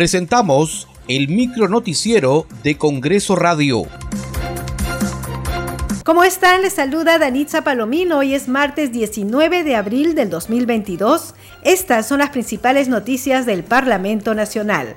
Presentamos el micro noticiero de Congreso Radio. ¿Cómo están? Les saluda Danitza Palomino. Hoy es martes 19 de abril del 2022. Estas son las principales noticias del Parlamento Nacional.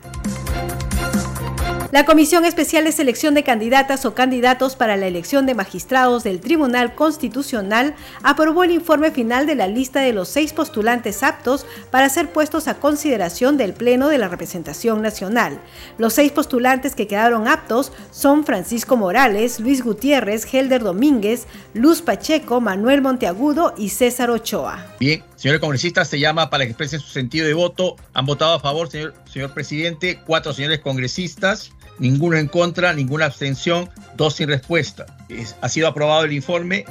La Comisión Especial de Selección de Candidatas o Candidatos para la elección de magistrados del Tribunal Constitucional aprobó el informe final de la lista de los seis postulantes aptos para ser puestos a consideración del Pleno de la Representación Nacional. Los seis postulantes que quedaron aptos son Francisco Morales, Luis Gutiérrez, Helder Domínguez, Luz Pacheco, Manuel Monteagudo y César Ochoa. Bien, señores congresistas, se llama para que expresen su sentido de voto. Han votado a favor, señor, señor presidente, cuatro señores congresistas ninguno en contra, ninguna abstención, dos sin respuesta. ha sido aprobado el informe.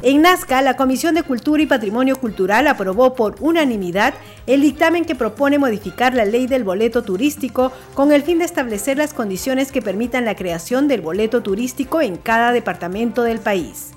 En Nazca, la Comisión de Cultura y Patrimonio Cultural aprobó por unanimidad el dictamen que propone modificar la ley del boleto turístico con el fin de establecer las condiciones que permitan la creación del boleto turístico en cada departamento del país.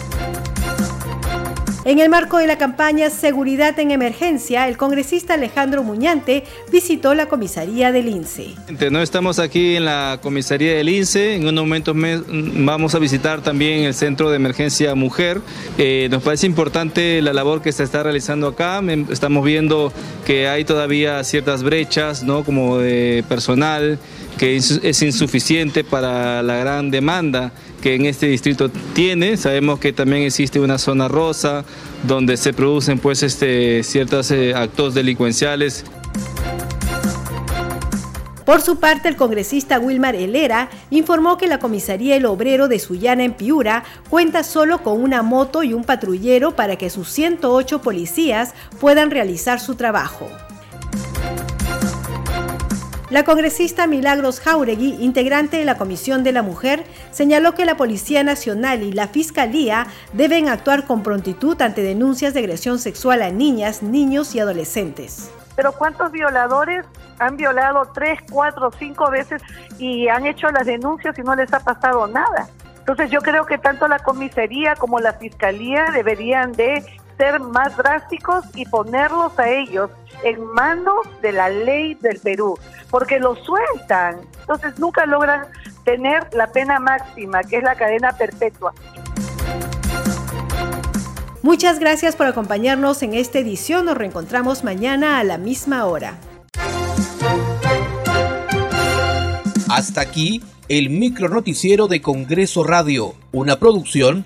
En el marco de la campaña Seguridad en Emergencia, el congresista Alejandro Muñante visitó la comisaría del INSE. No estamos aquí en la comisaría del INSE, en unos momentos vamos a visitar también el Centro de Emergencia Mujer. Eh, nos parece importante la labor que se está realizando acá, estamos viendo que hay todavía ciertas brechas, ¿no? como de personal, que es insuficiente para la gran demanda que en este distrito tiene. Sabemos que también existe una zona rosa donde se producen pues este, ciertos eh, actos delincuenciales. Por su parte, el congresista Wilmar Helera informó que la comisaría El Obrero de Sullana en Piura cuenta solo con una moto y un patrullero para que sus 108 policías puedan realizar su trabajo. La congresista Milagros Jauregui, integrante de la Comisión de la Mujer, señaló que la Policía Nacional y la Fiscalía deben actuar con prontitud ante denuncias de agresión sexual a niñas, niños y adolescentes. Pero ¿cuántos violadores han violado tres, cuatro, cinco veces y han hecho las denuncias y no les ha pasado nada? Entonces yo creo que tanto la comisaría como la fiscalía deberían de ser más drásticos y ponerlos a ellos en manos de la ley del Perú, porque lo sueltan. Entonces nunca logran tener la pena máxima, que es la cadena perpetua. Muchas gracias por acompañarnos en esta edición. Nos reencontramos mañana a la misma hora. Hasta aquí el micro noticiero de Congreso Radio, una producción